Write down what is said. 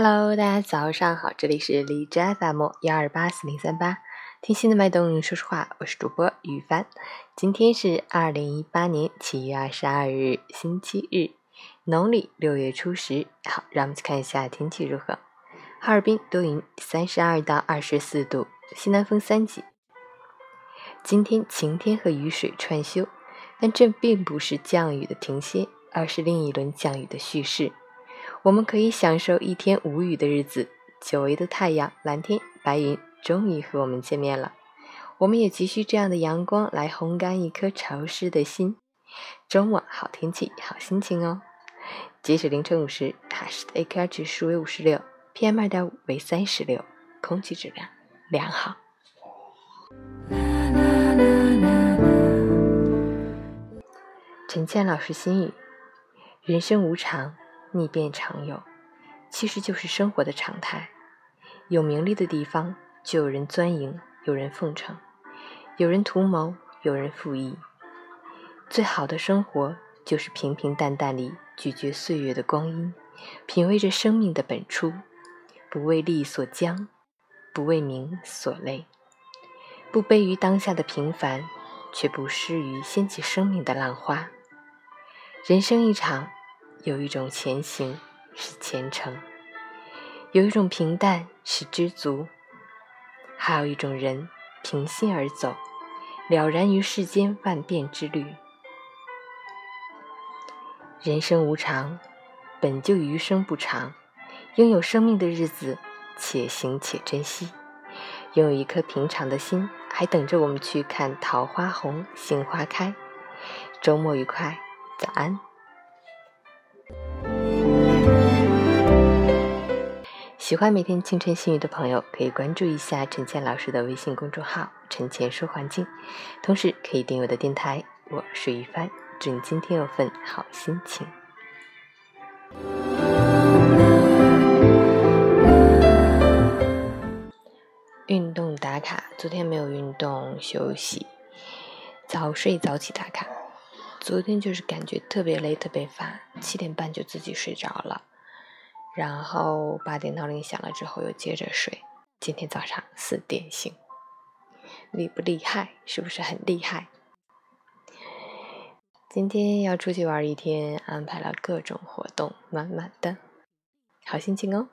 Hello，大家早上好，这里是荔枝 FM 幺二八四零三八，听心的脉动，说实话，我是主播雨帆。今天是二零一八年七月二十二日，星期日，农历六月初十。好，让我们去看一下天气如何。哈尔滨多云，三十二到二十四度，西南风三级。今天晴天和雨水串休，但这并不是降雨的停歇，而是另一轮降雨的蓄势。我们可以享受一天无雨的日子，久违的太阳、蓝天、白云终于和我们见面了。我们也急需这样的阳光来烘干一颗潮湿的心。周末好天气，好心情哦。截止凌晨五时，哈市的 AQI 指数为五十六，PM 二点五为三十六，空气质量良好。陈倩老师心语：人生无常。逆变常有，其实就是生活的常态。有名利的地方，就有人钻营，有人奉承，有人图谋，有人附议。最好的生活，就是平平淡淡里咀嚼岁月的光阴，品味着生命的本初，不为利所僵，不为名所累，不卑于当下的平凡，却不失于掀起生命的浪花。人生一场。有一种前行是虔诚，有一种平淡是知足，还有一种人平心而走，了然于世间万变之旅。人生无常，本就余生不长，拥有生命的日子，且行且珍惜。拥有一颗平常的心，还等着我们去看桃花红，杏花开。周末愉快，早安。喜欢每天清晨新语的朋友，可以关注一下陈倩老师的微信公众号“陈倩说环境”，同时可以订阅我的电台。我是于帆，祝你今天有份好心情。运动打卡，昨天没有运动休息，早睡早起打卡。昨天就是感觉特别累，特别乏，七点半就自己睡着了。然后八点闹铃响了之后又接着睡，今天早上四点醒，厉不厉害？是不是很厉害？今天要出去玩一天，安排了各种活动，满满的，好心情哦。